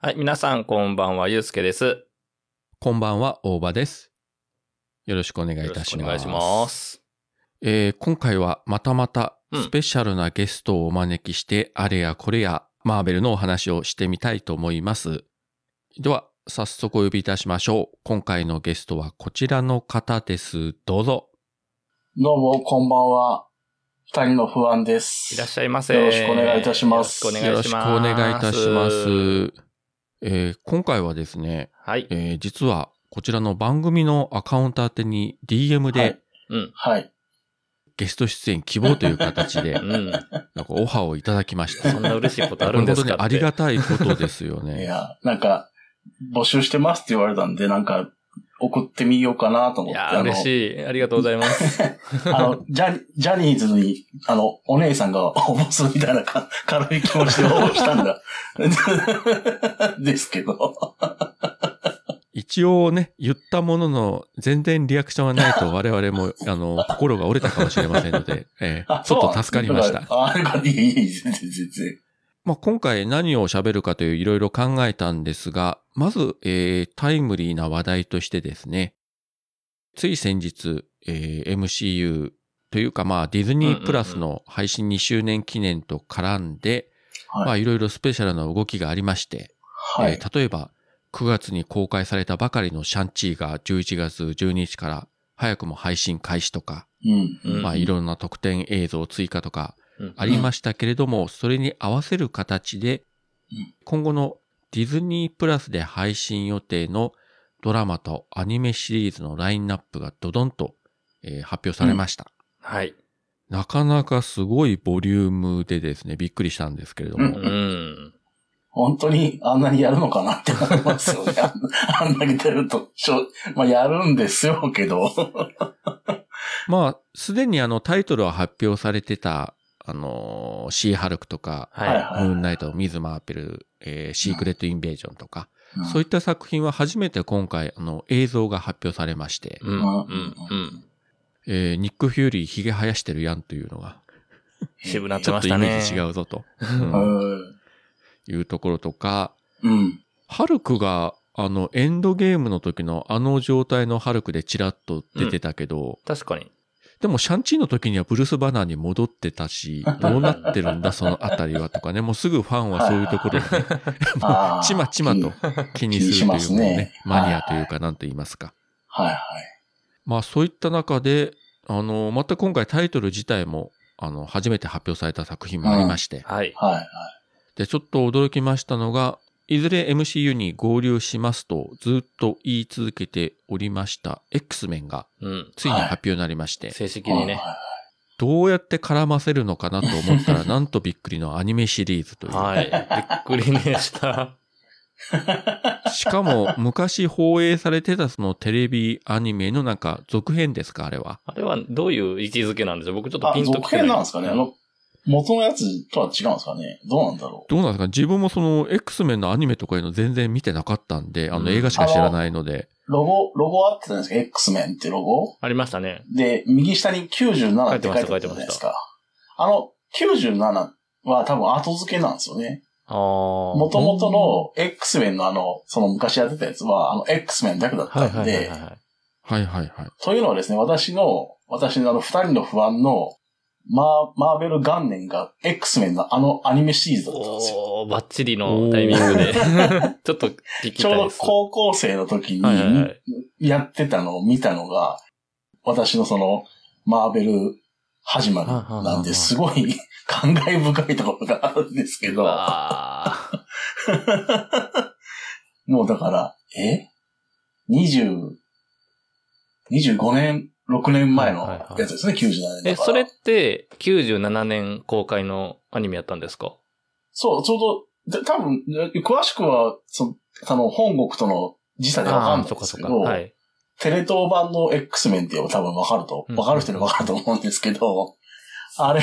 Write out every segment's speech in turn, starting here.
はい、皆さんこんばんは、ゆうすけです。こんばんは、大場です。よろしくお願いいたします。よろしくお願いします。えー今回はまたまたうんスペシャルなゲストをお招きして、あれやこれやマーベルのお話をしてみたいと思います。では、早速お呼びいたしましょう。今回のゲストはこちらの方です。どうぞ。どうも、こんばんは。二人の不安です。いらっしゃいませ。よろしくお願いいたしますよろしくお願いします。よろしくお願いいたします。えー今回はですね、はい。えー実はこちらの番組のアカウント宛てに DM ではい。うん。はい。ゲスト出演希望という形で う、ん。なんかオファーをいただきました。そんな嬉しいことあるんですか本当にありがたいことですよいね。や、なんか、募集してますって言われたんで、なんか、送ってみようかなと思って。いやー、嬉しい。ありがとうございます。あの、ジャ、ジャニーズに、あの、お姉さんが応募するみたいなか軽い気持ちで応募したんだ。ですけど。一応ね、言ったものの、全然リアクションがないと 我々も、あの、心が折れたかもしれませんので、えーちょっと助かりました。あ、よかった。いい、全然。まあ、今回何を喋るかといういろいろ考えたんですが、まず、えータイムリーな話題としてですね、つい先日、えー MCU というかまあディズニープラスの配信2周年記念と絡んで、まあはい。いろいろスペシャルな動きがありまして、はい。えー例えば9月に公開されたばかりのシャンチーが11月12日から早くも配信開始とか、うん。うんまあいろんな特典映像追加とかうんありましたけれども、それに合わせる形でうん、今後のディズニープラスで配信予定のドラマとアニメシリーズのラインナップがドドンと、えー発表されました。はい。なかなかすごいボリュームでですね、びっくりしたんですけれども、ううん。本当にあんなにやるのかなって思いますよね。あ んあんだけ出ると、しょまあやるんですよ、けど。まあ、すでにあのタイトルは発表されてた、あのーシーハルクとか、はい。はいムーンナイト、ミズ・マーペル、えーシークレット・インベージョンとか、うんそういった作品は初めて今回、あの、映像が発表されまして、うん。うん。うん。えーニック・フューリー、ヒゲ生やしてるやんというのが、渋なってちょっとイ。メージ違うぞと、う。うんん。いうところとか、うん。ハルクが、あの、エンドゲームの時のあの状態のハルクでチラッと出てたけど、確かに。でもシャンチーの時にはブルース・バナーに戻ってたし、どうなってるんだ、そのあたりはとかね、もうすぐファンはそういうところをね、ちまちまと気にするというねねマニアというか何と言いますか。はいはい。まあそういった中で、あの、また今回タイトル自体も、あの、初めて発表された作品もありまして、はい。はいはい。で、ちょっと驚きましたのが、いずれ MCU に合流しますとずっと言い続けておりました X メンがうん。ついに発表になりまして、正式にね。はどうやって絡ませるのかなと思ったら、なんとびっくりのアニメシリーズという。はい。びっくりでした。しかも、昔放映されてたそのテレビアニメのなんか続編ですか、あれは。あれはどういう位置づけなんでしょう？僕ちょっとあ、ピンと続きてない。編なんですかねあの、元のやつとは違うんですかね？どうなんだろどうなんですか？自分もその X メンのアニメとかいうの全然見てなかったんで、あうんの映画しか知らないので、う。ロゴ、ロゴあってたんですか ?X メンってロゴ？ありましたね。で、右下に97って書いてあったじゃない書いてましすか。あの、97は多分後付けなんですよね。ああ。もともとの X メンのあの、その昔やってたやつは、あの X メンだけだったはいはいはいんで、はい。はいはいはい。というのはですね、私の、私のあの二人の不安の、マー、マーベル元年が X メンのあのアニメシリーズだったんですよ。バッチリのタイミングで。ちょっと聞きちょうど。高校生の時にやってたのを見たのが、私のその、マーベル始まりなんで、すごい 感慨深いところがあるんですけうど、わ もうだから、え ?20、25年、6年前のやつですね、97年ーだから。え、それって97年公開のアニメやったんですか？そう、ちょうど、で多分、詳しくは、そあの、本国との時差でわかんない。んですけど、はい。テレ東版の X メンって言えば多分わかると、うんわかる人にわかると思うんですけど、あれ、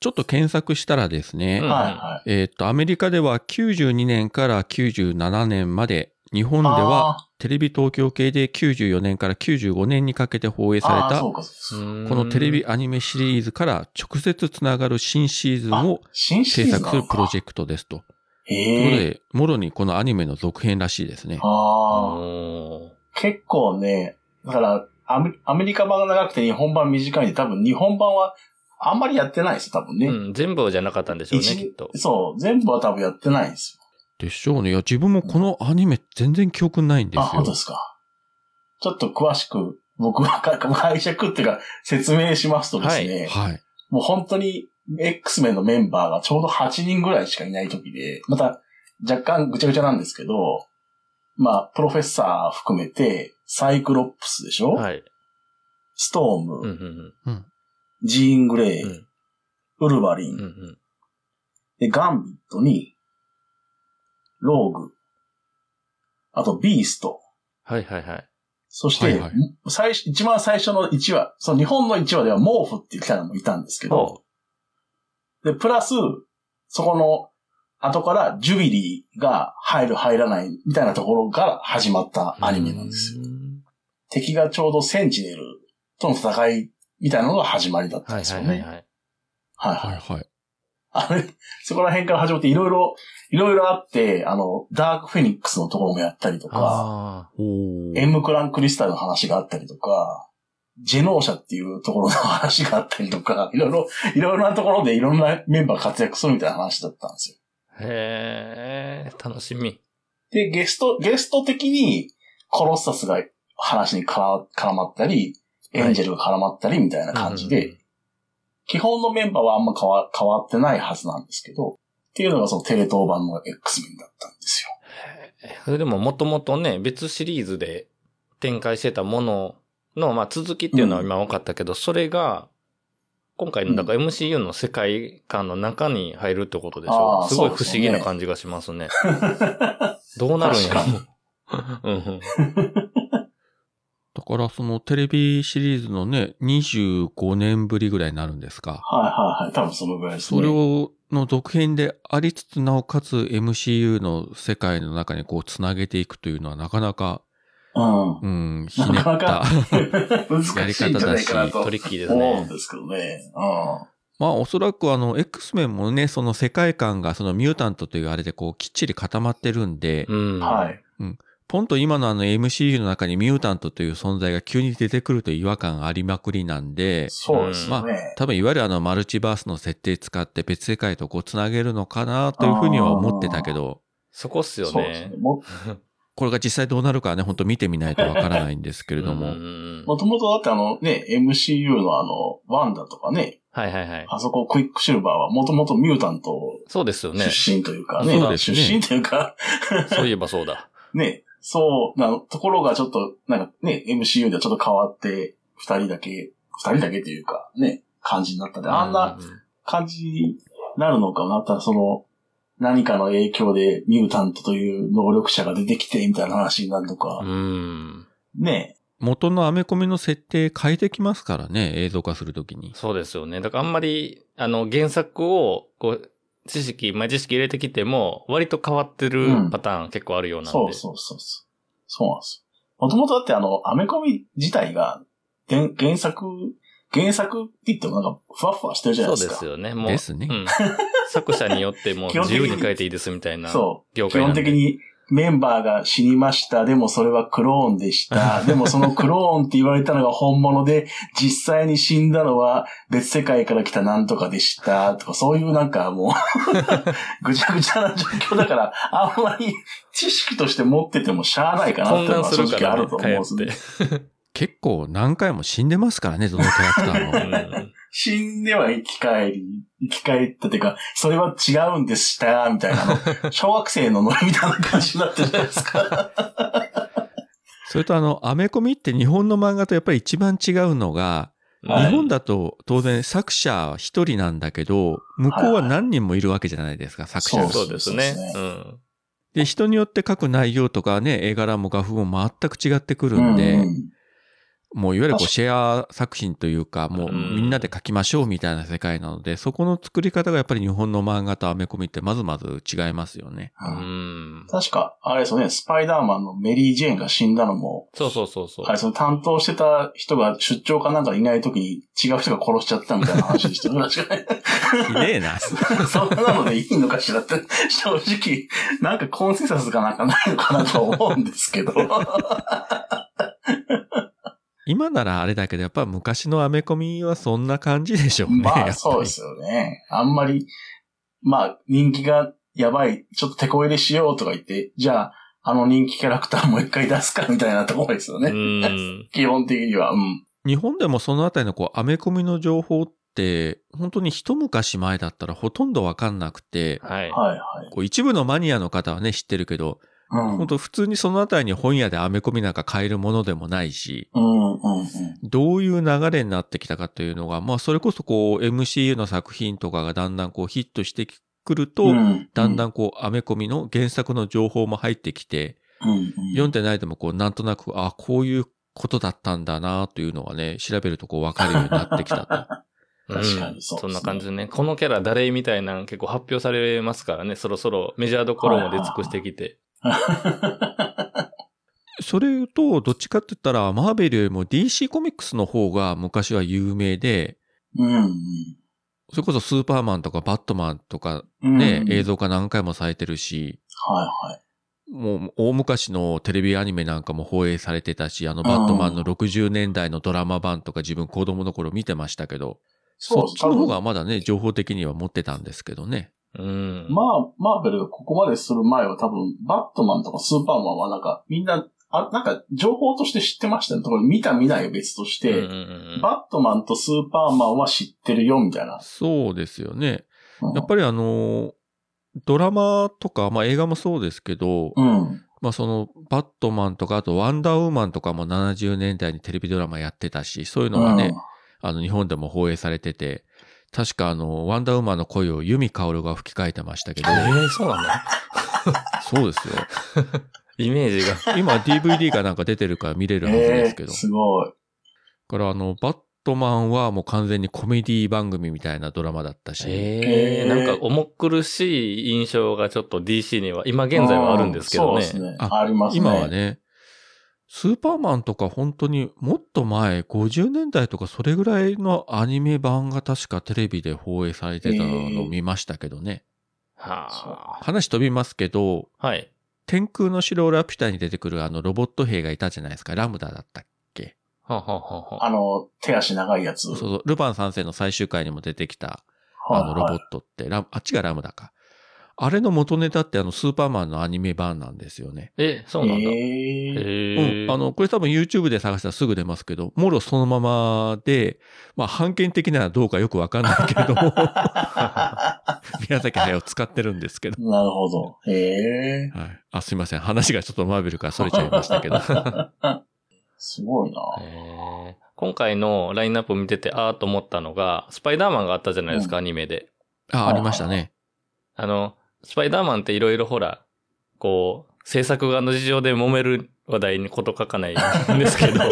ちょっと検索したらですね、うんはいはえーっと、アメリカでは92年から97年まで、日本い。ではあテレビ東京系で94年から95年にかけて放映ー、されたこのテレビアニメシリーズから直接つながる新シーズンを制作するプロジェクトですと。という。ことで、もろにこのアニメの続編らしいですね。結構ね、だからアメ、アメリカ版が長くて日本版短いんで、多分日本版はあんまりやってないですよ、多分ね。うん、全部じゃなかったんでしょうね、一きっと。そう、全部は多分やってないんですでしょうね。いや、自分もこのアニメ全然記憶ないんでよ。あ、すよ本当。ですか。ちょっと詳しく、僕はか解釈っていうか説明しますとですね、はい。もう本当に X メンのメンバーがちょうど8人ぐらいしかいない時で、また若干ぐちゃぐちゃなんですけど、まあ、プロフェッサー含めて、サイクロップスでしょ、はい。ストーム、うん、うん、ジーン・グレイ、うん。ウルヴァリン、うん、うん。で、ガンビットに、ローグ、あとビースト、はい、はい、はい。そして、はいはい最初一番最初の1話、その日本の1話では毛布っていうキャラもいたんですけど、で、プラス、そこの後からジュビリーが入る入らないみたいなところから始まったアニメなんですよ。うん敵がちょうどセンチネルとの戦いみたいなのが始まりだったんはい、はい、ですよね。はい、はい。はいははいい。はい。あれ、そこら辺から始まっていろいろ、いろいろあって、あの、ダークフェニックスのところもやったりとか、エムクランクリスタルの話があったりとか、ジェノーシャっていうところの話があったりとか、いろいろ、いろいろなところでいろんなメンバー活躍するみたいな話だったんですよ。あ。へえ、楽しみ。で、ゲスト、ゲスト的にコロッサスが話に絡絡まったり、エンジェルが絡まったりみたいな感じで、うん基本のメンバーはあんま変わ変わってないはずなんですけど、っていうのがそのテレ東版の X メンだったんですよ。それでももともとね、別シリーズで展開してたものの、まあ続きっていうのは今分かったけど、それが、今回の、だから MCU の世界観の中に入るってことでしょ。あーすごい不思議な感じがしますね。どうなるんやろ。うんだからそのテレビシリーズのね、25年ぶりぐらいになるんですか？はいはいはい。多分そのぐらいですね。それを、の続編でありつつ、なおかつ MCU の世界の中にこうつなげていくというのはなかなか、うん。うん、ひねった。なかなか 難しトリッキーです思うんね。ですけどね。うん。まあおそらくあの X メンもね、その世界観がそのミュータントというあれでこうきっちり固まってるんで、うん。はい。ポンと今のあの MCU の中にミュータントという存在が急に出てくると違和感がありまくりなんで、そうですよね。多分いわゆるあのマルチバースの設定使って別世界とこうつなげるのかなというふうには思ってたけど、そこっすよねそうですね。。も、これが実際どうなるかはね、本当見てみないとわからないんですけれども。うんもともとだってあのね、MCU のあの、ワンダとかね、はいはいはい。あそこクイックシルバーはもともとミュータントそうですよね。出身というかね、そうですね出身というか、そういえばそうだ。ね、そうなところがちょっと、なんかね、MCU ではちょっと変わって、二人だけ、二人だけというか、ね、感じになったんで、あんな感じになるのかな？ったら、その、何かの影響でミュータントという能力者が出てきて、みたいな話になるのか、うん。ね、元のアメコミの設定変えてきますからね、映像化するときに。そうですよね。だからあんまり、あの、原作を、こう、知識、まあ、知識入れてきても、割と変わってるうんパターン結構あるようなんで。そうそうそうそう。そうなんですよ。もともとだってあの、アメコミ自体が、原作、原作って言ってもなんか、ふわふわしてるじゃないですか。そうですよね。もう。ですねうん。作者によってもう 自由に変えていいですみたいなそう。基業界なんで。本的にメンバーが死にました。でもそれはクローンでした。でもそのクローンって言われたのが本物で、実際に死んだのは別世界から来たなんとかでした。とか、そういうなんかもう、ぐちゃぐちゃな状況だから、あんまり知識として持っててもしゃあないかなっていうのは正直あると、思うん帰ですね。結構何回も死んでますからね、どのキャラクターうも。ん死んでは生き返り、生き返ったっていうか、それは違うんでした、みたいな 小学生のノリみたいな感じになってるじゃないですか。それとあの、アメコミって日本の漫画とやっぱり一番違うのが、はい日本だと当然作者一人なんだけど、向こうは何人もいるわけじゃないですか、作者が。そうですねそうです。うん。で、人によって書く内容とかね、絵柄も画風も全く違ってくるんで、うんもういわゆるこうシェア作品というか、もううんみんなで書きましょうみたいな世界なので、そこの作り方がやっぱり日本の漫画とアメコミってまずまず違いますよね。ううんん。確か、あれですよね、スパイダーマンのメリー・ジェーンが死んだのも、そうそうそうそう。あれ、その担当してた人が出張かなんかいない時に違う人が殺しちゃったみたいな話でしたよね。確かに。ひでえな。そんなのでいいのかしらって、正直、なんかコンセンサスがなんかないのかなと思うんですけど。今ならあれだけど、やっぱ昔のアメコミはそんな感じでしょうね。まあそうですよね。あんまり、まあ人気がやばい、ちょっと手こ入れしようとか言って、じゃあ、あの人気キャラクターもう一回出すかみたいなところですようね。ん。基本的には。うん。日本でもそのあたりのこうアメコミの情報って、本当に一昔前だったらほとんどわかんなくて、はい。はいはい。こう一部のマニアの方はね知ってるけど、うん。本当普通にそのあたりに本屋でアメコミなんか買えるものでもないし。どういう流れになってきたかというのが、まあそれこそこう MCU の作品とかがだんだんこうヒットしてくると、うんだんだんこうアメコミの原作の情報も入ってきて、読んでないでもこうなんとなく、あ、こういうことだったんだなというのがね、調べるとこうわかるようになってきたと。確かにそうねんそんな感じでね。このキャラ誰みたいなの結構発表されますからね。そろそろメジャーどころも出尽くしてきて。それ言うと、どっちかって言ったら、マーベルよりも DC コミックスの方が昔は有名で、うんそれこそスーパーマンとかバットマンとかうん。ね、うん映。像化何回もされてるし、はいはい。もう大昔のテレビアニメなんかも放映されてたし、あのバットマンの60年代のドラマ版とか自分子供の頃見てましたけど、そっちの方がまだね、情報的には持ってたんですけどね。うん。まあ、マーベルがここまでする前は多分、バットマンとかスーパーマンはなんか、みんな、あ、なんか、情報として知ってましたね。ところ見た見ないは別として、うんうんうんバットマンとスーパーマンは知ってるよ、みたいな。そうですよね。うんやっぱりあの、ドラマとか、まあ映画もそうですけど、うん。まあその、バットマンとか、あとワンダーウーマンとかも70年代にテレビドラマやってたし、そういうのがね、あの日本でも放映されてて、確かあの、ワンダーウーマンの声をユミカオルが吹き替えてましたけどえ、ー、そうなの そうですよ。イメージが。今 DVD がなんか出てるから見れるはずですけど。えー、すごい。だからあの、バットマンはもう完全にコメディ番組みたいなドラマだったし、えー、なんか重苦しい印象がちょっと DC には、今現在はあるんですけどね。うんそうですね。あありますね。今は。ね、スーパーマンとか本当にもっと前、50年代とかそれぐらいのアニメ版が確かテレビで放映されてたのを見ましたけどね。は話飛びますけど、あ。はい。天空の城ラピュタに出てくるあのロボット兵がいたじゃないですか。ラムダだったっけ？はあはあはあはああの、手足長いやつ。そうそう、ルパン三世の最終回にも出てきたあのロボットって、ラあっちがラムダか。あれの元ネタってあのスーパーマンのアニメ版なんですよね。え、そうなんだ。へえうん。あの、これ多分 YouTube で探したらすぐ出ますけど、もろそのままで、まあ、判権的ならどうかよくわかんないけれども、宮崎駿を使ってるんですけど。なるほど。へえ。はい。あ、すいません。話がちょっとマーベルからそれちゃいましたけど。すごいな。今回のラインナップ見てて、あーと思ったのが、スパイダーマンがあったじゃないですか、うアニメで。あ、ありましたね。あの、スパイダーマンっていろいろほら、こう、制作側の事情で揉める話題にこと書かないんですけど。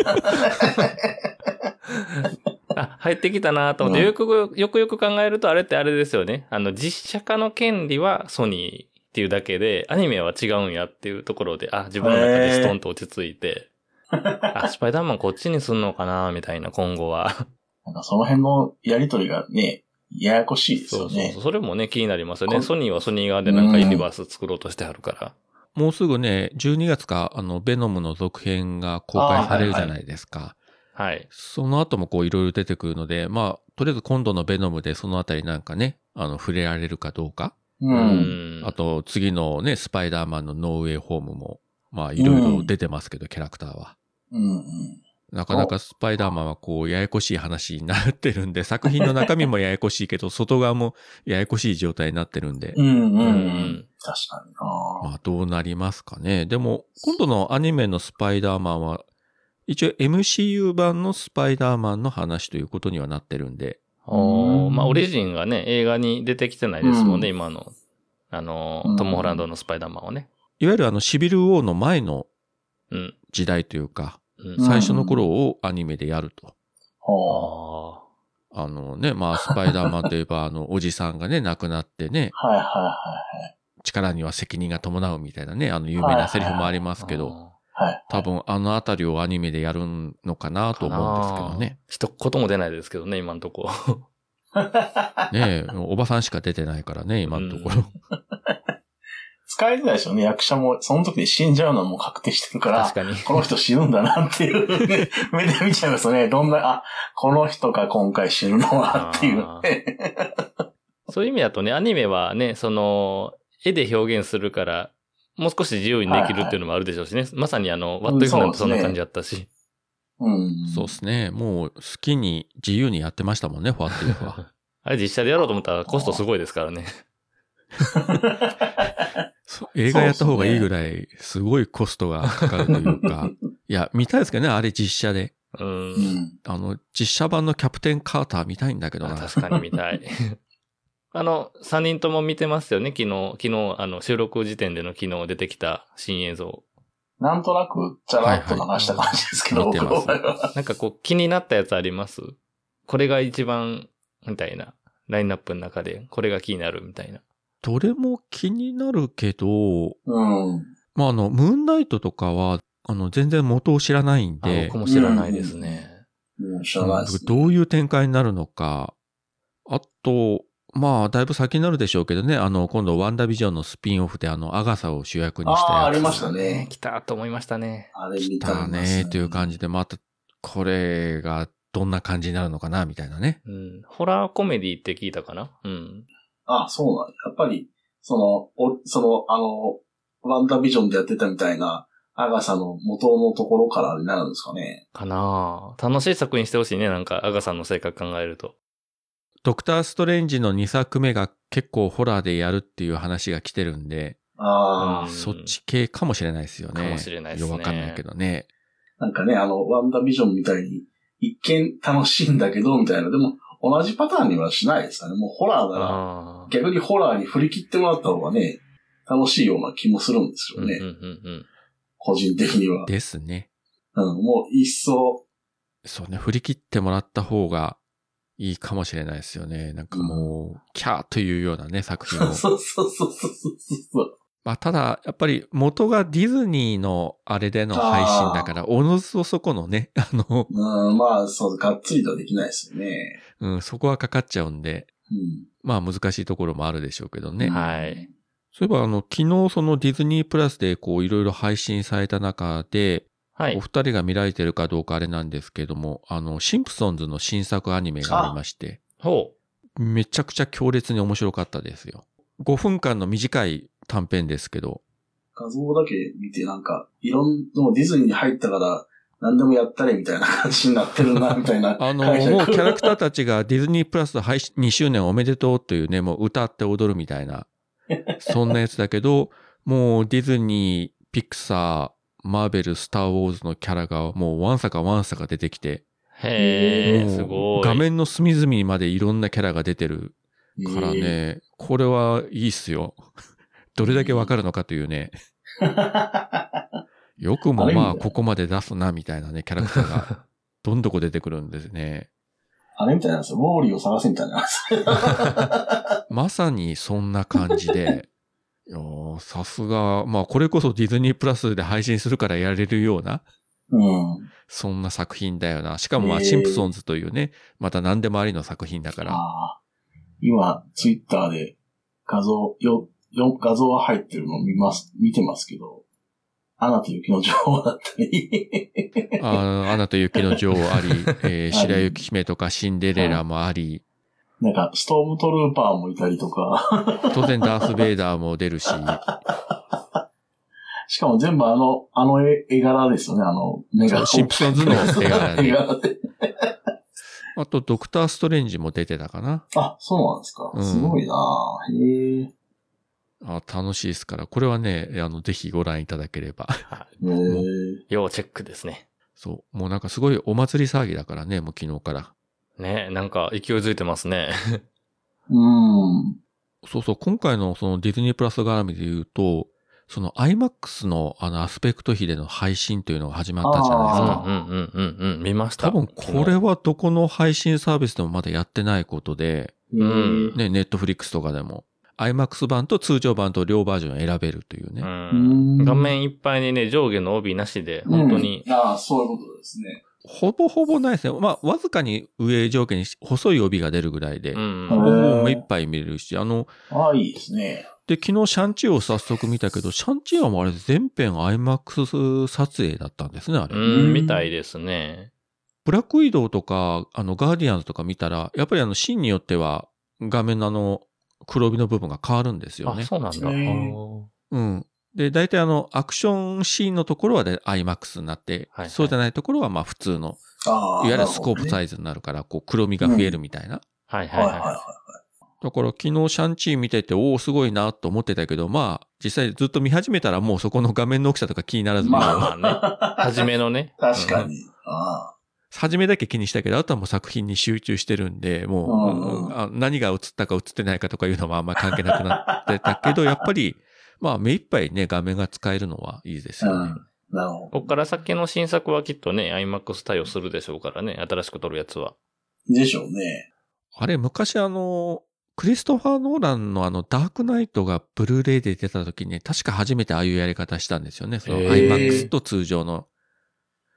あ、入ってきたなと思って、うんよくよくよく考えると、あれってあれですよね。あの、実写化の権利はソニーっていうだけで、アニメは違うんやっていうところで、あ、自分の中でストンと落ち着いて、あ、スパイダーマンこっちにすんのかなみたいな、今後は。なんかその辺のやりとりがね、ややこしいですよねそうそうそう。。それもね、気になりますよね。こソニーはソニー側でなんかユニバース作ろうとしてあるから。もうすぐね、12月か、あの、ベノムの続編が公開されるじゃないですか。はい。その後もこういろいろ出てくるので、まあ、とりあえず今度のベノムでそのあたりなんかね、あの、触れられるかどうか。う。うんんあと、次のね、スパイダーマンのノーウェイホームも、まあ、いろいろ出てますけど、キャラクターは。うんうん。なかなかスパイダーマンはこう、ややこしい話になってるんで、作品の中身もややこしいけど、外側もややこしい状態になってるんで、うんうんううんん。確かになまあ、どうなりますかね。でも、今度のアニメのスパイダーマンは、一応 MCU 版のスパイダーマンの話ということにはなってるんで、おまあ、オリジンがね、映画に出てきてないですもんね、今の。あのうん、トム・ホランドのスパイダーマンはね。いわゆるあの、シビル・ウォーの前のうん。時代というか、うん最初の頃をアニメでやると。ほう。ああのね、まあ、スパイダーマンといえば、あの、おじさんがね、亡くなってね、はいはいはい力には責任が伴うみたいなね、あの、有名なセリフもありますけど、はい。はい。多分、あのあたりをアニメでやるのかなと思うんですけどね。一言も出ないですけどね、今のとこ。ねえ、おばさんしか出てないからね、今のところ。使いづらいでしょうね。役者も、その時で死んじゃうのはもう確定してるから確、かに。この人死ぬんだなっていう、ね、目で見ちゃいますね。どんな、あ、この人が今回死ぬのはっていう、ね。そういう意味だとね、アニメはね、その、絵で表現するから、もう少し自由にできるっていうのもあるでしょうしね。まさにあの、ワットイフなんてそんな感じだったし。うん。そうですね。もう好きに自由にやってましたもんね、ファットイフは。あれ実写でやろうと思ったらコストすごいですからね。映画やった方がいいぐらい、すごいコストがかかるというか。いや、見たいですけどね、あれ実写で。う。うんん。あの、実写版のキャプテン・カーター見たいんだけどな。あ確かに見たい。あの、三人とも見てますよね、昨日、昨日、あの、収録時点での昨日出てきた新映像。なんとなく、チャラッと流した感じですけど、はいはい。なんかこう、気になったやつあります？これが一番、みたいな。ラインナップの中で、これが気になるみたいな。どれも気になるけど、うん。まあ、あの、ムーンナイトとかは、あの、全然元を知らないんあで僕、も知らないですね。もう知らないです、ね。どういう展開になるのか。あと、まあ、だいぶ先になるでしょうけどね、あの、今度、ワンダービジョンのスピンオフで、あの、アガサを主役にしたやつ。ああ、ありましたね。来たと思いましたね。あれ見ただね、という感じで、また、これがどんな感じになるのかな、みたいなね。うん。ホラーコメディって聞いたかな？うん。あ、そうなんだ。やっぱり、その、お、その、あの、ワンダービジョンでやってたみたいな、アガサの元のところからになるんですかね。かなぁ楽しい作品してほしいね。なんか、アガさんの性格考えると。ドクター・ストレンジの2作目が結構ホラーでやるっていう話が来てるんで、ああ、うんそっち系かもしれないですよね。かもしれないですねよくわかんないけどね。なんかね、あの、ワンダービジョンみたいに、一見楽しいんだけど、みたいな。でも、同じパターンにはしないですかね。もうホラーなら。逆にホラーに振り切ってもらった方がね、楽しいような気もするんですよね。うんうんうん個人的には。ですね。うん、もう一層、そうね、振り切ってもらった方がいいかもしれないですよね。なんかもう、キャーというようなね、作品を。そうそうそうそうそう。まあ、ただ、やっぱり元がディズニーのあれでの配信だから、おのずとそこのね、あの、うん、まあ、そう、がっつりとはできないですよね。うん、そこはかかっちゃうんで、うん。まあ難しいところもあるでしょうけどね。はい。そういえば、あの、昨日そのディズニープラスでこういろいろ配信された中で、はいお。二人が見られてるかどうかあれなんですけども、あの、シンプソンズの新作アニメがありまして、ほめちゃくちゃ強烈に面白かったですよ。5分間の短い短編ですけど、画像だけ見てなんか、いろんな、もうディズニーに入ったから、何でもやったれみたいな感じになってるな、みたいな。あの、もうキャラクターたちがディズニープラス配信2周年おめでとうというね、もう歌って踊るみたいな、そんなやつだけど、もうディズニー、ピクサー、マーベル、スター・ウォーズのキャラがもうワンサかワンサか出てきて、う。へえ、すごい。画面の隅々までいろんなキャラが出てるからね、えこれはいいっすよ。どれだけわかるのかというね、よくもまあここまで出すなみたいなね、キャラクターが どんどこ出てくるんですね。あれみたいなんですよ。ウォーリーを探せみたいなんですよ。まさにそんな感じで、さすが、まあこれこそディズニープラスで配信するからやれるような、うん。そんな作品だよな。しかもまあシンプソンズというね、また何でもありの作品だから。今、ツイッターで画像、よ、よ、画像が入ってるのを見ます、見てますけど、アナと雪の女王だったり、あーアナと雪の女王あり、えー、白雪姫とかシンデレラもあり、なんか、ストームトルーパーもいたりとか、当然ダース・ベイダーも出るし、しかも全部あの、あの絵絵柄ですよね、あの、目が。そうシンプソンズの絵柄で絵柄で。あとドクター・ストレンジも出てたかな。あ、そうなんですか。うんすごいなへえ。あ楽しいですから、これはね、あの、ぜひご覧いただければ。へえ。要チェックですね。そう。もうなんかすごいお祭り騒ぎだからね、もう昨日から。ね、なんか勢いづいてますね。うん。そうそう、今回のそのディズニープラス絡みで言うと、その IMAX のあのアスペクト比での配信というのが始まったじゃないですか。うんうんうんうんうん。見ました。多分これはどこの配信サービスでもまだやってないことで、んね、ネットフリックスとかでも IMAX 版と通常版と両バージョン選べるというね。うん画面いっぱいにね、上下の帯なしで、本当に。うんああ、そういうことですね。ほぼほぼないですね。まあ、わずかに上上下に細い帯が出るぐらいで、うんほぼほぼ目いっぱい見れるし、あの、ああ、いいですね。で、昨日シャンチーを早速見たけど、シャンチーはもうあれ全編 IMAX 撮影だったんですね、あれ。うん、みたいですね。ブラックウィドウとか、あの、ガーディアンズとか見たら、やっぱりあの、シーンによっては、画面のあの、黒帯の部分が変わるんですよあ、ね。そうなんだ。うん。で、大体あの、アクションシーンのところはで IMAX になって、はいはいそうじゃないところはまあ普通の、ああ。いわゆるスコープサイイズになるから、こう、黒みが増えるみたいな。はいはいははいはいはだから昨日シャンチー見てて、おお、すごいなと思ってたけど、まあ、実際ずっと見始めたらもうそこの画面の大きさとか気にならず。まあまあまあね。初めのね。確かに。ああ。初めだけ気にしたけど、あとはもう作品に集中してるんで、もう、あ何が映ったか映ってないかとかいうのはあんまり関係なくなってたけど、やっぱり、まあ目いっぱいね、画面が使えるのはいいですうよね。ん。なるほど。こっから先の新作はきっとね、IMAX 対応するでしょうからね。新しく撮るやつは。でしょうね。あれ、昔あの、クリストファー・ノーランのあの、ダークナイトがブルーレイで出た時に、確か初めてああいうやり方したんですよね。その IMAX と通常の。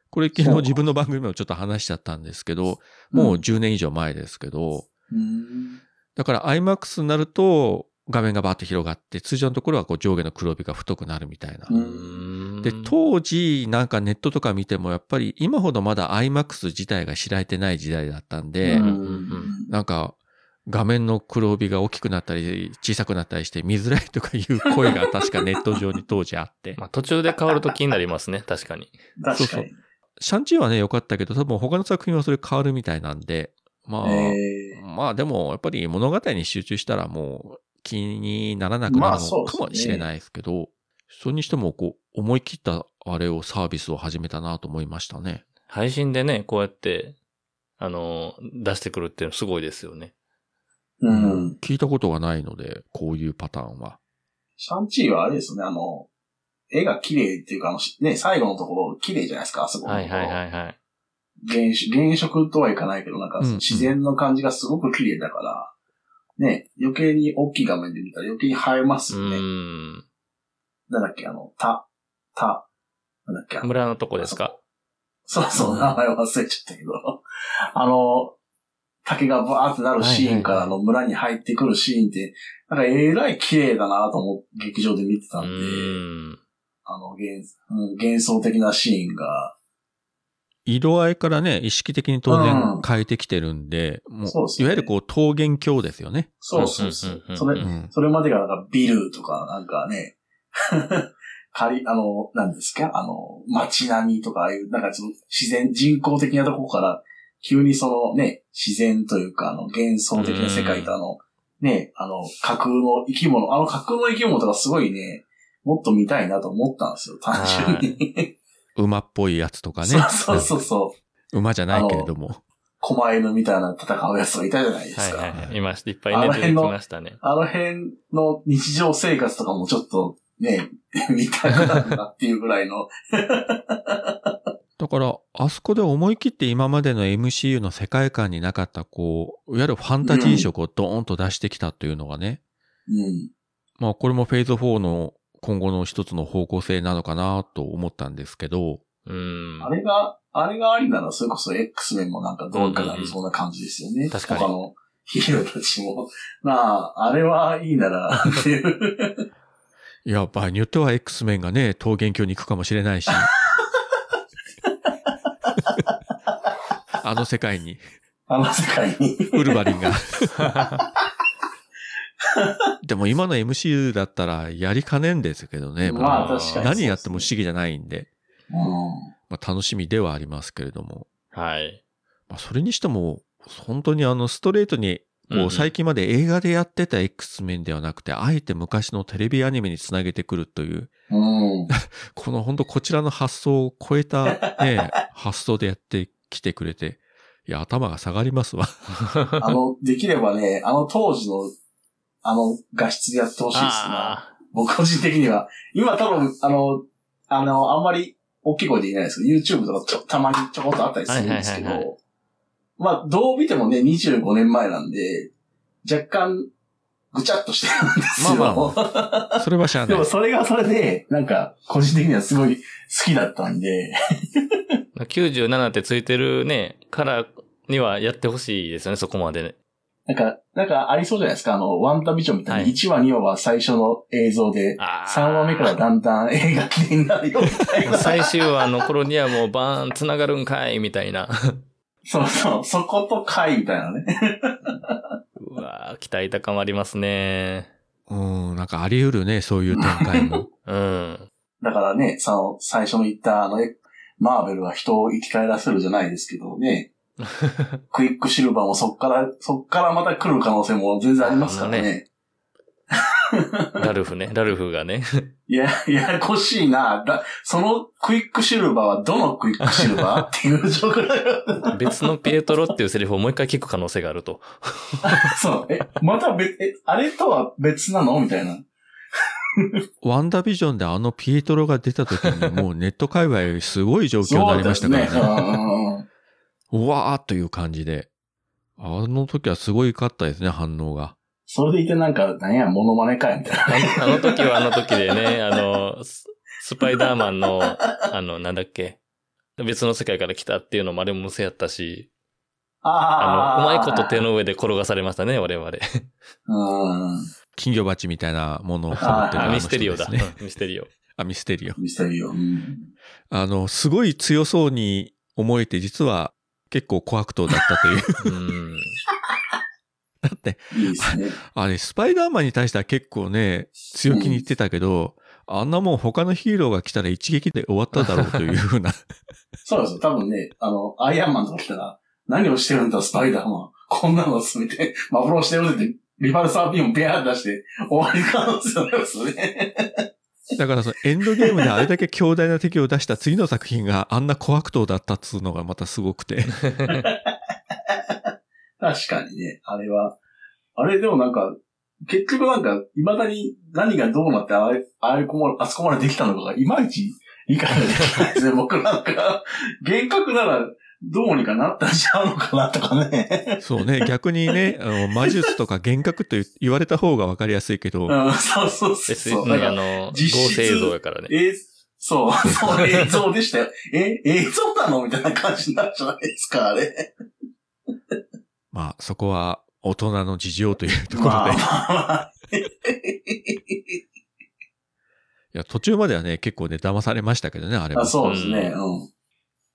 これ昨日自分の番組でもちょっと話しちゃったんですけど、もう10年以上前ですけど、うん。だから IMAX になると画面がバーッと広がって、通常のところはこう上下の黒帯が太くなるみたいな。うんで、当時なんかネットとか見てもやっぱり今ほどまだ IMAX 自体が知られてない時代だったんで、うんなんか画面の黒帯が大きくなったり小さくなったりして見づらいとかいう声が確かネット上に当時あって。まあ途中で変わると気になりますね。確かに。確かに。シャンチーはね良かったけど多分他の作品はそれ変わるみたいなんで、まあ、ええまあでもやっぱり物語に集中したらもう気にならなくなるまあそうですねのかもしれないですけど、それにしてもこう思い切ったあれをサービスを始めたなと思いましたね。配信でね、こうやって、あの、出してくるっていうのすごいですよね。うん。聞いたことがないので、こういうパターンは。シャンチーはあれですよね、あの、絵が綺麗っていうか、あの、しね、最後のところ綺麗じゃないですか、あそこの。はいはいはいはい。原色、原色とはいかないけど、なんかうんうん自然の感じがすごく綺麗だから、ね、余計に大きい画面で見たら余計に映えますうよね。ん。なんだっけ、あの、た、た、なんだっけ、村のとこですか？そうそうう、ん名前忘れちゃったけど、あの、竹がバーってなるシーンからあの村に入ってくるシーンって、なんかえらい綺麗だなと思って劇場で見てたうんで、ん。あの幻、うん幻想的なシーンが、色合いからね、意識的に当うん然変えてきてるんで、もう、そうですねいわゆるこう桃源郷ですよね。そうそうそうんうんうんう。んうそれう、ん。それまでがなんかビルとかなんかね、仮、あの、何ですか？あの、街並みとか、ああいう、なんかその自然、人工的なとこから、急にそのね、自然というか、あの、幻想的な世界とあの、ね、あの、架空の生き物、あの架空の生き物とかすごいね、もっと見たいなと思ったんですよ、単純に。馬っぽいやつとかね。そうそうそうそう。馬じゃないけれども。狛犬みたいな戦うやつがいたじゃないですか。はいはいはい。いました。いっぱいね、出てきましたね。あの辺の日常生活とかもちょっとね、見たくなるなっていうぐらいの。だから、あそこで思い切って今までの MCU の世界観になかった、こう、いわゆるファンタジー色をドーンと出してきたというのがね、うん。まあこれもフェーズ4の今後の一つの方向性なのかなと思ったんですけど、うん。あれが、あれがありなら、それこそ X メンもなんかどうにかなりそうな感じですよね。確かに他のヒーローたちも。な あ、あれはいいなら、っていう。いや、場合によっては X メンがね、桃源郷に行くかもしれないし。あの世界に、あの世界に。ウルヴァリンが。でも今の MCU だったらやりかねんですけどね。まあ確かに。何やっても不思議じゃないんで、うん。まあ、楽しみではありますけれども。はい。まあ、それにしても、本当にあのストレートに、こう最近まで映画でやってた X メンではなくて、あえて昔のテレビアニメにつなげてくるという、うん。この本当こちらの発想を超えたね、発想でやってきてくれて、いや、頭が下がりますわ。あの、できればね、あの当時の、あの画質でやってほしいですな。あ僕個人的には。今多分、あの、あの、あんまり大きい声で言えないですけど、YouTube とかちょたまにちょこっとあったりするんですけど、はいはいはいまあ、どう見てもね、25年前なんで、若干、ぐちゃっとしてるんですよ。まあま それはしゃあないでも。それがそれで、なんか、個人的にはすごい好きだったんで、97ってついてるね、からにはやってほしいですよね、そこまでね。なんか、なんかありそうじゃないですか。あの、ワンダービジョンみたいはいに1話、2話は最初の映像で、あー3話目からだんだん映画記念になるよみたいな。最終話の頃にはもうバーン繋がるんかいみたいな。そうそう、そこと回みたいなね。うわー期待高まりますね。うん、なんかあり得るね、そういう展開も。うん。だからね、その、最初の言った、あの、えマーベルは人を生き返らせるじゃないですけどね。クイックシルバーもそっから、そっからまた来る可能性も全然ありますからね。ラルフね、ラルフがね。いや、ややこしいな。だそのクイックシルバーはどのクイックシルバーっていう状況だよ。別のピエトロっていうセリフをもう一回聞く可能性があると。そう。え、また別、え、あれとは別なの？みたいな。ワンダービジョンであのピエトロが出た時にもうネット界隈すごい状況になりましたからね。そうわーっという感じで。あの時はすごいかったですね、反応が。それでいてなんか、なんや、モノマネかいみたいな。あの時はあの時でね、あの、ススパイダーマンの、あの、なんだっけ。別の世界から来たっていうのもあれも無声やったし、あの、うまいこと手の上で転がされましたね、我々。うん。金魚鉢みたいなものを被ってるああ、あのミステリオだ。ミステリオ。あ、ミステリオ。ミステリオ。うん。あの、すごい強そうに思えて実は結構小悪党だったという。うん。だって、いいね。あれ、スパイダーマンに対しては結構ね、強気に言ってたけど、あんなもん他のヒーローが来たら一撃で終わっただろうというふうな。そうですよ。多分ね、あの、アイアンマンとか来たら、何をしてるんだ、スパイダーマン。こんなの進めて、マ フローしてるって、リバルサービームペア出して、終わり可能性ありますね。だからそのエンドゲームであれだけ強大な敵を出した次の作品があんな小悪党だったっつうのがまたすごくて。確かにね、あれは。あれでもなんか、結局なんか、未だに何がどうなってあれ、あれこまあそこまでできたのかが、いまいち理解できないですね。僕なんか、幻覚なら、どうにかなったんちゃうのかなとかね。そうね、逆にね、あの魔術とか幻覚と言われた方がわかりやすいけど、うん、そうそうそうそう。ね、なんかあの、合実質成映像やからね。えそう、そう映像でしたよ。え、映像なのみたいな感じになるじゃないですか、あれ。まあそこは大人の事情というところで、まあいまあ、や途中まではね、結構ね、騙されましたけどね、あれもあ。そうですね、うん。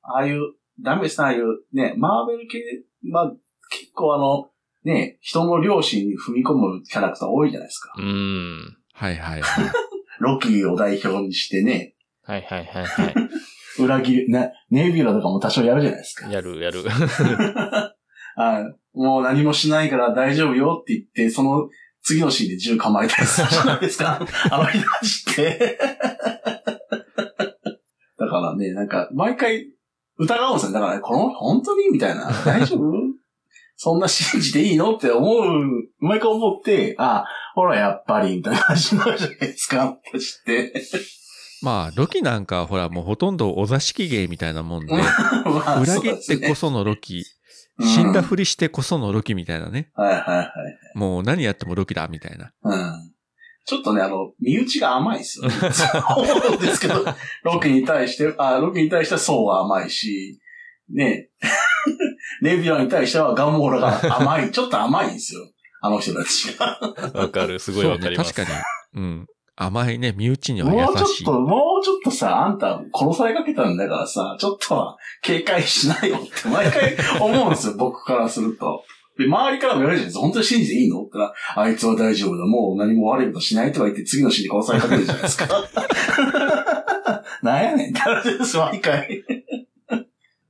ああいう、ダメですね、ああいう、ね、マーベル系、まあ、結構あの、ね、人の良心に踏み込むキャラクター多いじゃないですか。うん。はいはいはい。ロキを代表にしてね、はいはいはいは 裏切り、ね、ネビュラとかも多少やるじゃないですかい。。やるやる。あもう何もしないから大丈夫よって言って、その次のシーンで銃構えたりするじゃないですか。あの人たちって。だからね、なんか、毎回疑うんですよ。だからね、この、本当に？みたいな。大丈夫？そんな信じていいの？って思う、毎回思って、あ、ほら、やっぱり、みたいな感じになるじゃないですか、私って。まあ、ロキなんかはほらもうほとんどお座敷芸みたいなもんで、まあ裏切ってこそのロキ、ね死んだふりしてこそのロキみたいなね。うんはいはいはい。もう何やってもロキだみたいな。うん。ちょっとね、あの、身内が甘いですよね。そう思うんですけど、ロキに対して、あ、ロキに対してはそうは甘いし、ね、ネビュラに対してはガンモーラが甘い、ちょっと甘いんですよ。あの人たちが。わかる。すごいわかります。ね、確かに。うん。甘いね、身内にはもうちょ優しい。っと、もうちょっとさ、あんた殺されかけたんだからさ、ちょっとは警戒しないよって毎回思うんですよ、僕からすると。で、周りからも言われるじゃないですか。本当に信じていいの？って言ったら、あいつは大丈夫だ。もう何も悪いことしないとか言って次のシーンで殺されかけるじゃないですか。なんやねんって話です、毎回。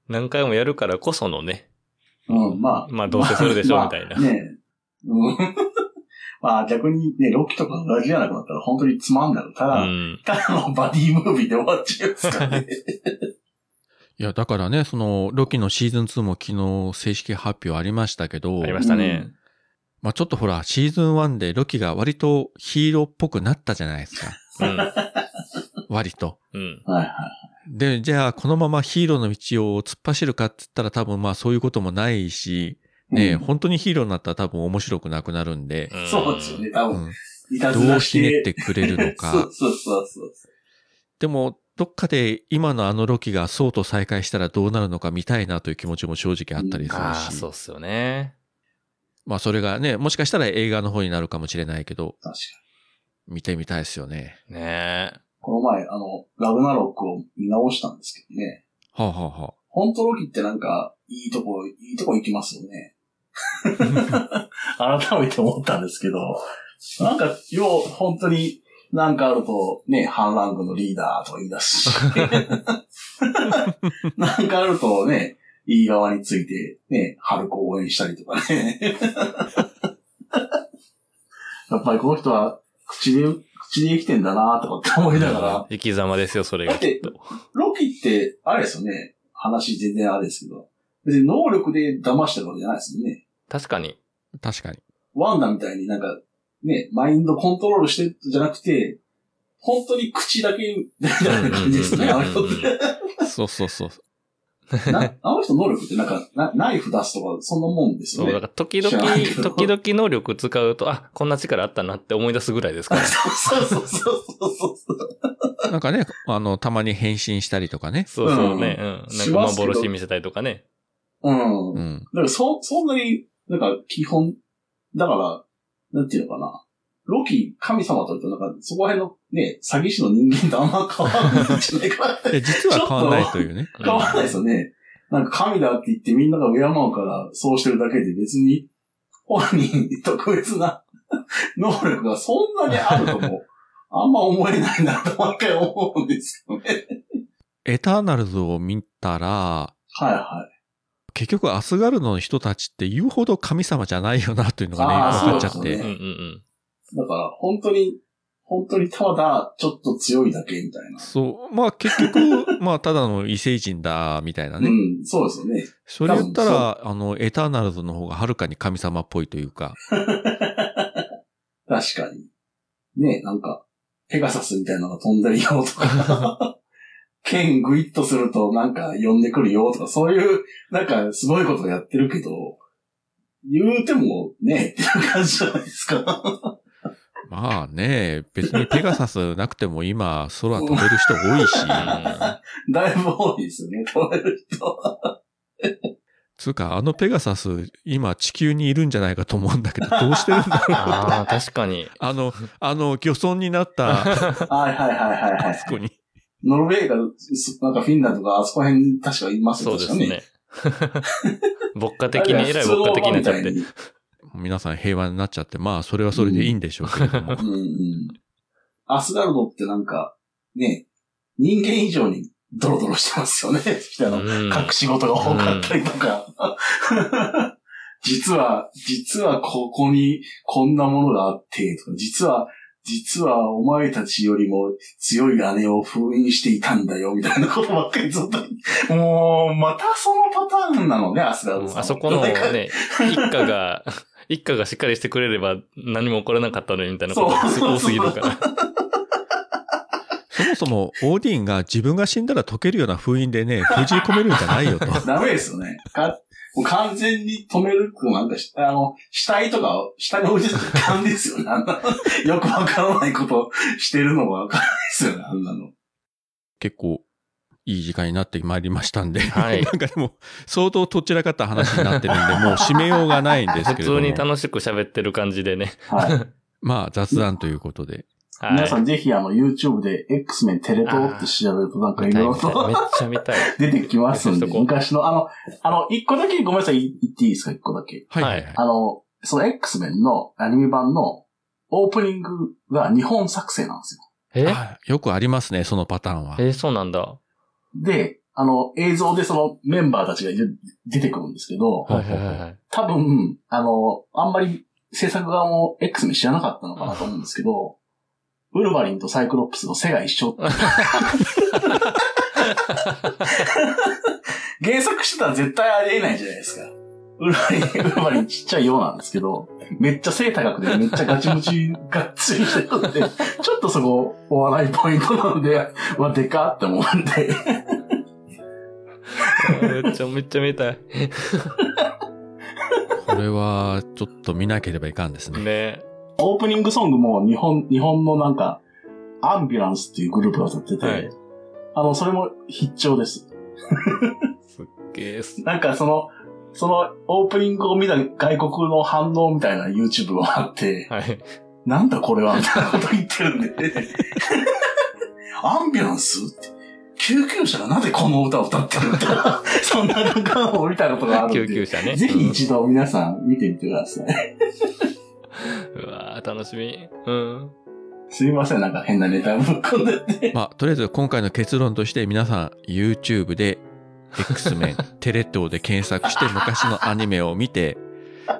何回もやるからこそのね。うん、まあ。まあどうせするでしょうまあみたいなまあねうん。まあ逆にね、ロッキとか裏切らなくなったら本当につまんない。たうだ、ん。ただのバディムービーで終わっちゃいますからね。いや、だからね、その、ロキのシーズン2も昨日正式発表ありましたけどあり、ましたね。まあちょっとほら、シーズン1でロキが割とヒーローっぽくなったじゃないですか。うん。割と。うん。はいはい。で、じゃあこのままヒーローの道を突っ走るかって言ったら多分まあそういうこともないし、ね、うん本当にヒーローになったら多分面白くなくなるんで、んそうですよね、多分。うん、どうらして。ひねってくれるのか。そうそうそうそう。でも、どっかで今のあのロキがソウと再会したらどうなるのか見たいなという気持ちも正直あったりするああ、し。そうっすよね。まあそれがね、もしかしたら映画の方になるかもしれないけど、確かに。見てみたいですよね。ねえ。この前、あの、ラグナロックを見直したんですけどね。はあ、はあはあ、本当ロキってなんか、いいとこ、いいとこ行きますよね。改めて思ったんですけど、なんか、よう、本当になんかあると、ね、反乱軍のリーダーとか言い出すし、なんかあるとね、いい側について、ね、春子を応援したりとかね。やっぱりこの人は、口で、口で生きてんだなとかって思いながら、生き様ですよ、それがきっと。ロキって、あれですよね。話全然あれですけど。別に能力で騙してるわけじゃないですよね。確かに。確かに。ワンダみたいになんか、ね、マインドコントロールしてるじゃなくて、本当に口だけみたいな感じですね、あの人って。そうそうそう。なあの人能力ってなんかな、ナイフ出すとか、そんなもんですそう、よね。だから時々、時々能力使うと、あ、こんな力あったなって思い出すぐらいですから。そうそうそうそうそう。なんかね、あの、たまに変身したりとかね。そうそうね。うん。なんかしますけど幻見せたりとかね。うん。だうん。からそ、そんなに、なんか基本、だから、なんていうのかな。ロキ、神様というと、なんか、そこら辺のね、詐欺師の人間とあんま変わらないんじゃないかなっ 実は変わんないというね。うん変わらないですよね。なんか神だって言ってみんなが敬うからそうしてるだけで別に本人に特別な 能力がそんなにあるともあんま思えないなと毎回思うんですけどね。エターナルズを見たら、はいは結局アスガルドの人たちって言うほど神様じゃないよなというのがね、分かっちゃって。そうですねうんうんうん。い。だから本当に、本当にただちょっと強いだけみたいな。そう。まあ結局、まあただの異星人だ、みたいなね。うん、そうですよね。それ言ったら、あの、エターナルズの方がはるかに神様っぽいというか。確かに。ねなんか、ペガサスみたいなのが飛んでるよとか、剣グイッとするとなんか呼んでくるよとか、そういう、なんかすごいことやってるけど、言うてもね、っていう感じじゃないですか。まあね、別にペガサスなくても今、空飛べる人多いし。だいぶ多いですよね、飛べる人。つうか、あのペガサス、今地球にいるんじゃないかと思うんだけど、どうしてるんだろうああ、確かに。あの、あの、漁村になった、はいはいはいはいはあそこい。に。ノルウェーが、すなんかフィンランドとかあそこら辺に確かいますよそうですね。牧歌的に、えらい牧歌的になっちゃって。皆さん平和になっちゃって、まあ、それはそれでいいんでしょうけれども。うんうん。アスガルドってなんか、ね、人間以上にドロドロしてますよね。あの、うん隠し事が多かったりとか。実は、実はここにこんなものがあって、とか、実は、実はお前たちよりも強い姉を封印していたんだよ、みたいなことばっかりずっと。もう、またそのパターンなのね、アスガルドさん。あそこのね、一家が、一家がしっかりしてくれれば何も起こらなかったのにみたいなことが多すぎるから。そもそも、オーディンが自分が死んだら解けるような封印でね、封じ込めるんじゃないよと。ダメですよね。かもう完全に止めるとなんかし、あの、死体とかを下に置いてたら勘ですよね。あんな、よくわからないことしてるのがわかんないですよね、あんなの。結構、いい時間になってまいりましたんで。はい なんかでも、相当とっちらかった話になってるんで、もう締めようがないんです普けれども。通に楽しく喋ってる感じでね。はい。まあ、雑談ということで。はい。皆さんぜひあの YouTube で X メンテレ東って調べるとなんかいろいろと見たいめっちゃ見たい。出てきますんで、昔のあの、あの、一個だけごめんなさい、言っていいですか、一個だけ。はい、はいあの、その X メンのアニメ版のオープニングが日本作成なんですよ。え？あよくありますね、そのパターンは。えそうなんだ。で、あの、映像でそのメンバーたちが出てくるんですけど、はいはいはいはい。多分、あの、あんまり制作側も X メン知らなかったのかなと思うんですけど、ウルヴァリンとサイクロプスの背が一緒。原作してたら絶対ありえないじゃないですか。ウルヴァリン、ウルヴァリンちっちゃいようなんですけど、めっちゃ背高くて、めっちゃガチムチがっつりしてるんで、ちょっとそこ、お笑いポイントなんで、まあ、でかって思うんで。めっちゃめっちゃ見たい。これは、ちょっと見なければいかんですね。ねオープニングソングも日本、日本のなんか、アンビュランスっていうグループが歌ってて、はいあの、それも必聴です。すっげえす。なんかその、そのオープニングを見た外国の反応みたいな YouTube があって、はい。なんだこれはみたいなこと言ってるんで。アンビュランスって。救急車がなぜこの歌を歌ってるみたいな、そんな動画を見たことがあるんで。救急車ね。ぜひ一度皆さん見てみてください。うわー楽しみ。うん。すいません、なんか変なネタぶっ込んでて。まあ、とりあえず今回の結論として皆さん YouTube で X メン、テレ東で検索して昔のアニメを見て、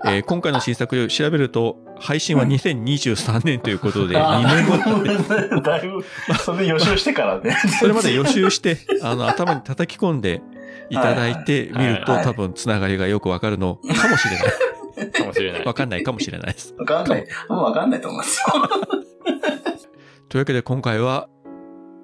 えー今回の新作を調べると配信は2023年ということで 2年後後。だいぶ、それ予習してからね。それまで予習して、あの、頭に叩き込んでいただいて見ると、多分つながりがよくわかるのかもしれない。かもしれない。わかんないかもしれないです。わかんない。もうわかんないと思いますよ。というわけで今回は、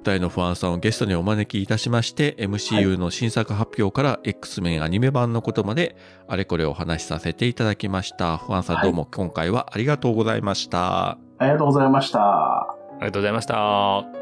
大の不安さんをゲストにお招きいたしまして、MCU の新作発表から X メンアニメ版のことまで、あれこれお話しさせていただきました。不安さんどうも今回はありがとうございました。ありがとうございました。ありがとうございました。